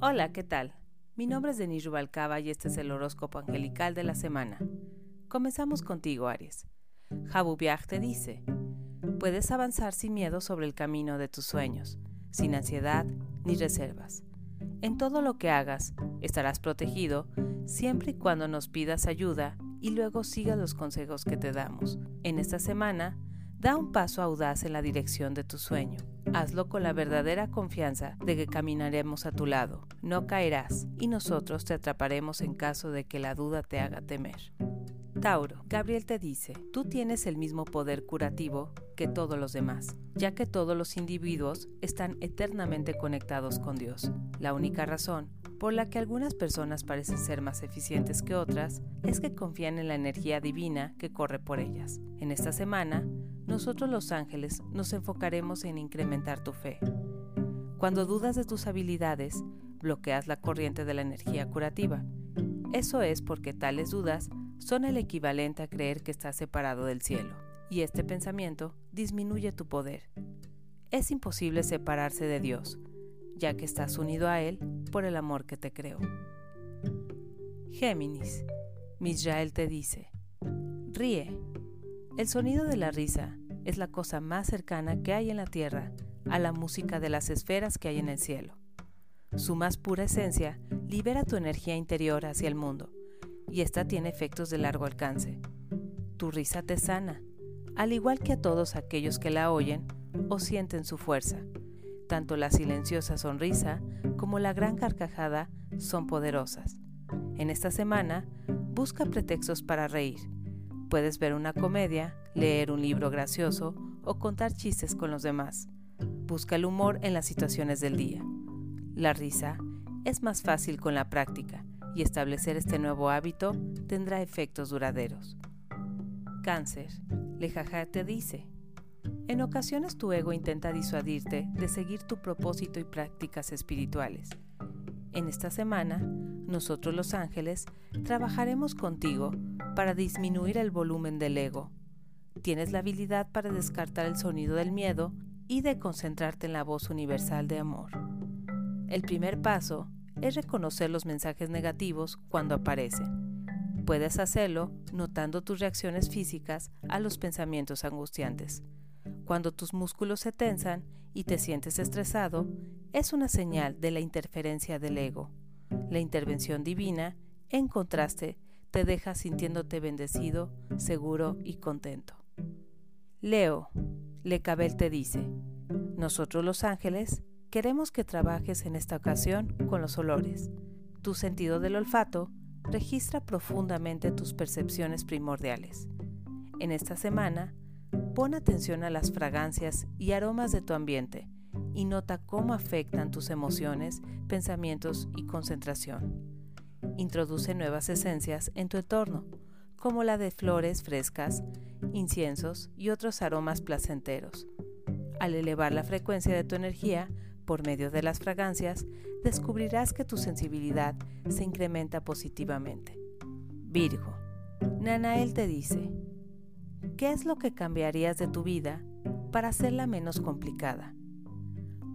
Hola, ¿qué tal? Mi nombre es Denis Rubalcaba y este es el horóscopo angelical de la semana. Comenzamos contigo, Aries. Jabubiag te dice, puedes avanzar sin miedo sobre el camino de tus sueños, sin ansiedad ni reservas. En todo lo que hagas, estarás protegido siempre y cuando nos pidas ayuda y luego sigas los consejos que te damos. En esta semana, Da un paso audaz en la dirección de tu sueño. Hazlo con la verdadera confianza de que caminaremos a tu lado. No caerás y nosotros te atraparemos en caso de que la duda te haga temer. Tauro, Gabriel te dice, tú tienes el mismo poder curativo que todos los demás, ya que todos los individuos están eternamente conectados con Dios. La única razón por la que algunas personas parecen ser más eficientes que otras es que confían en la energía divina que corre por ellas. En esta semana, nosotros los ángeles nos enfocaremos en incrementar tu fe. Cuando dudas de tus habilidades, bloqueas la corriente de la energía curativa. Eso es porque tales dudas son el equivalente a creer que estás separado del cielo, y este pensamiento disminuye tu poder. Es imposible separarse de Dios, ya que estás unido a Él por el amor que te creó. Géminis, Misrael te dice, ríe, el sonido de la risa es la cosa más cercana que hay en la tierra a la música de las esferas que hay en el cielo. Su más pura esencia libera tu energía interior hacia el mundo, y esta tiene efectos de largo alcance. Tu risa te sana, al igual que a todos aquellos que la oyen o sienten su fuerza. Tanto la silenciosa sonrisa como la gran carcajada son poderosas. En esta semana, busca pretextos para reír Puedes ver una comedia, leer un libro gracioso o contar chistes con los demás. Busca el humor en las situaciones del día. La risa es más fácil con la práctica y establecer este nuevo hábito tendrá efectos duraderos. Cáncer. Lejaja te dice. En ocasiones tu ego intenta disuadirte de seguir tu propósito y prácticas espirituales. En esta semana, nosotros los ángeles trabajaremos contigo para disminuir el volumen del ego. Tienes la habilidad para descartar el sonido del miedo y de concentrarte en la voz universal de amor. El primer paso es reconocer los mensajes negativos cuando aparecen. Puedes hacerlo notando tus reacciones físicas a los pensamientos angustiantes. Cuando tus músculos se tensan y te sientes estresado, es una señal de la interferencia del ego. La intervención divina, en contraste, te deja sintiéndote bendecido, seguro y contento. Leo, Lecabel te dice, nosotros los ángeles queremos que trabajes en esta ocasión con los olores. Tu sentido del olfato registra profundamente tus percepciones primordiales. En esta semana, pon atención a las fragancias y aromas de tu ambiente y nota cómo afectan tus emociones, pensamientos y concentración. Introduce nuevas esencias en tu entorno, como la de flores frescas, inciensos y otros aromas placenteros. Al elevar la frecuencia de tu energía por medio de las fragancias, descubrirás que tu sensibilidad se incrementa positivamente. Virgo, Nanael te dice, ¿qué es lo que cambiarías de tu vida para hacerla menos complicada?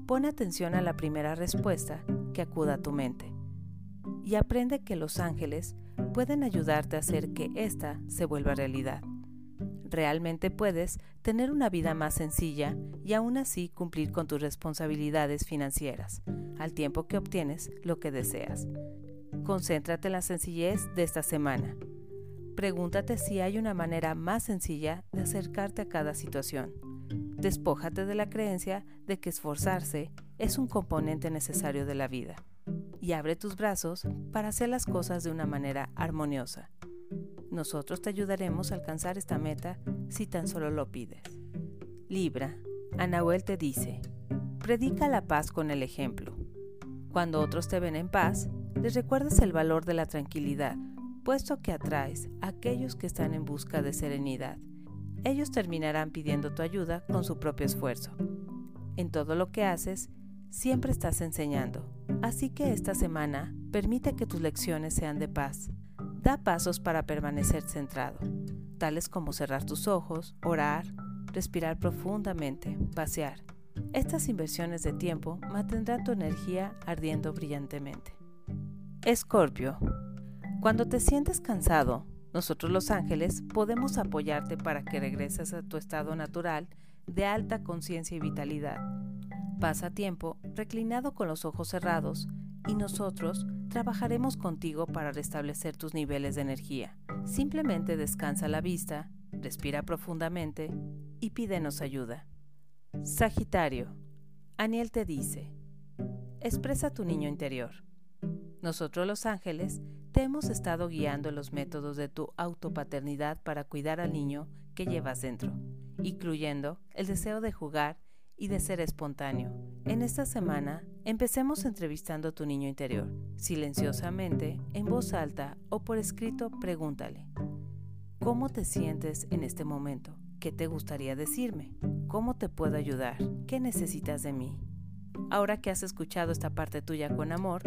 Pon atención a la primera respuesta que acuda a tu mente y aprende que los ángeles pueden ayudarte a hacer que ésta se vuelva realidad. Realmente puedes tener una vida más sencilla y aún así cumplir con tus responsabilidades financieras, al tiempo que obtienes lo que deseas. Concéntrate en la sencillez de esta semana. Pregúntate si hay una manera más sencilla de acercarte a cada situación. Despójate de la creencia de que esforzarse es un componente necesario de la vida y abre tus brazos para hacer las cosas de una manera armoniosa. Nosotros te ayudaremos a alcanzar esta meta si tan solo lo pides. Libra, Anahuel te dice, predica la paz con el ejemplo. Cuando otros te ven en paz, les recuerdas el valor de la tranquilidad, puesto que atraes a aquellos que están en busca de serenidad. Ellos terminarán pidiendo tu ayuda con su propio esfuerzo. En todo lo que haces, siempre estás enseñando, así que esta semana permite que tus lecciones sean de paz. Da pasos para permanecer centrado, tales como cerrar tus ojos, orar, respirar profundamente, pasear Estas inversiones de tiempo mantendrán tu energía ardiendo brillantemente. Escorpio. Cuando te sientes cansado, nosotros los ángeles podemos apoyarte para que regreses a tu estado natural de alta conciencia y vitalidad. Pasa tiempo reclinado con los ojos cerrados y nosotros trabajaremos contigo para restablecer tus niveles de energía. Simplemente descansa la vista, respira profundamente y pídenos ayuda. Sagitario, Aniel te dice, expresa tu niño interior. Nosotros los ángeles te hemos estado guiando los métodos de tu autopaternidad para cuidar al niño que llevas dentro, incluyendo el deseo de jugar y de ser espontáneo. En esta semana, empecemos entrevistando a tu niño interior. Silenciosamente, en voz alta o por escrito, pregúntale, ¿cómo te sientes en este momento? ¿Qué te gustaría decirme? ¿Cómo te puedo ayudar? ¿Qué necesitas de mí? Ahora que has escuchado esta parte tuya con amor,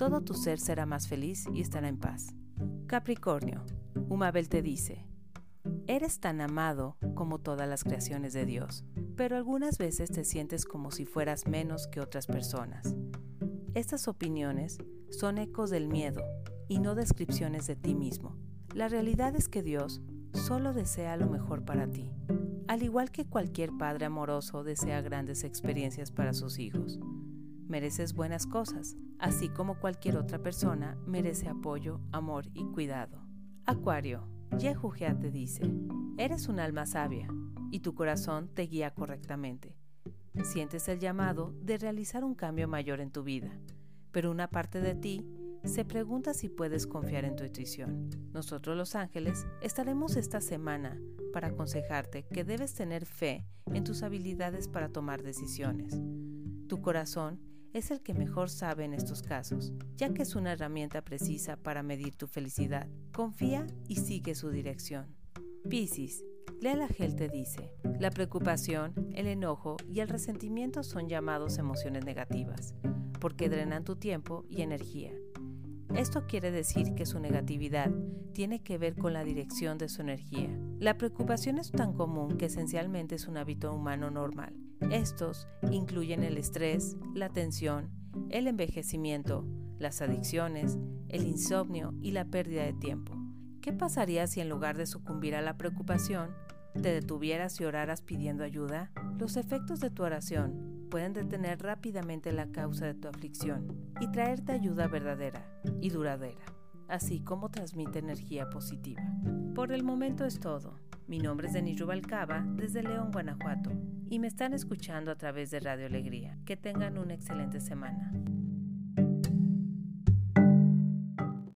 todo tu ser será más feliz y estará en paz. Capricornio, Umabel te dice, Eres tan amado como todas las creaciones de Dios, pero algunas veces te sientes como si fueras menos que otras personas. Estas opiniones son ecos del miedo y no descripciones de ti mismo. La realidad es que Dios solo desea lo mejor para ti, al igual que cualquier padre amoroso desea grandes experiencias para sus hijos. Mereces buenas cosas, así como cualquier otra persona merece apoyo, amor y cuidado. Acuario, Yehujea te dice, eres un alma sabia y tu corazón te guía correctamente. Sientes el llamado de realizar un cambio mayor en tu vida, pero una parte de ti se pregunta si puedes confiar en tu intuición. Nosotros los ángeles estaremos esta semana para aconsejarte que debes tener fe en tus habilidades para tomar decisiones. Tu corazón es el que mejor sabe en estos casos, ya que es una herramienta precisa para medir tu felicidad. Confía y sigue su dirección. Piscis, Lela Gel te dice, la preocupación, el enojo y el resentimiento son llamados emociones negativas, porque drenan tu tiempo y energía. Esto quiere decir que su negatividad tiene que ver con la dirección de su energía. La preocupación es tan común que esencialmente es un hábito humano normal. Estos incluyen el estrés, la tensión, el envejecimiento, las adicciones, el insomnio y la pérdida de tiempo. ¿Qué pasaría si en lugar de sucumbir a la preocupación, te detuvieras y oraras pidiendo ayuda? Los efectos de tu oración pueden detener rápidamente la causa de tu aflicción y traerte ayuda verdadera y duradera, así como transmite energía positiva. Por el momento es todo. Mi nombre es Denis Rubalcaba desde León, Guanajuato, y me están escuchando a través de Radio Alegría. Que tengan una excelente semana.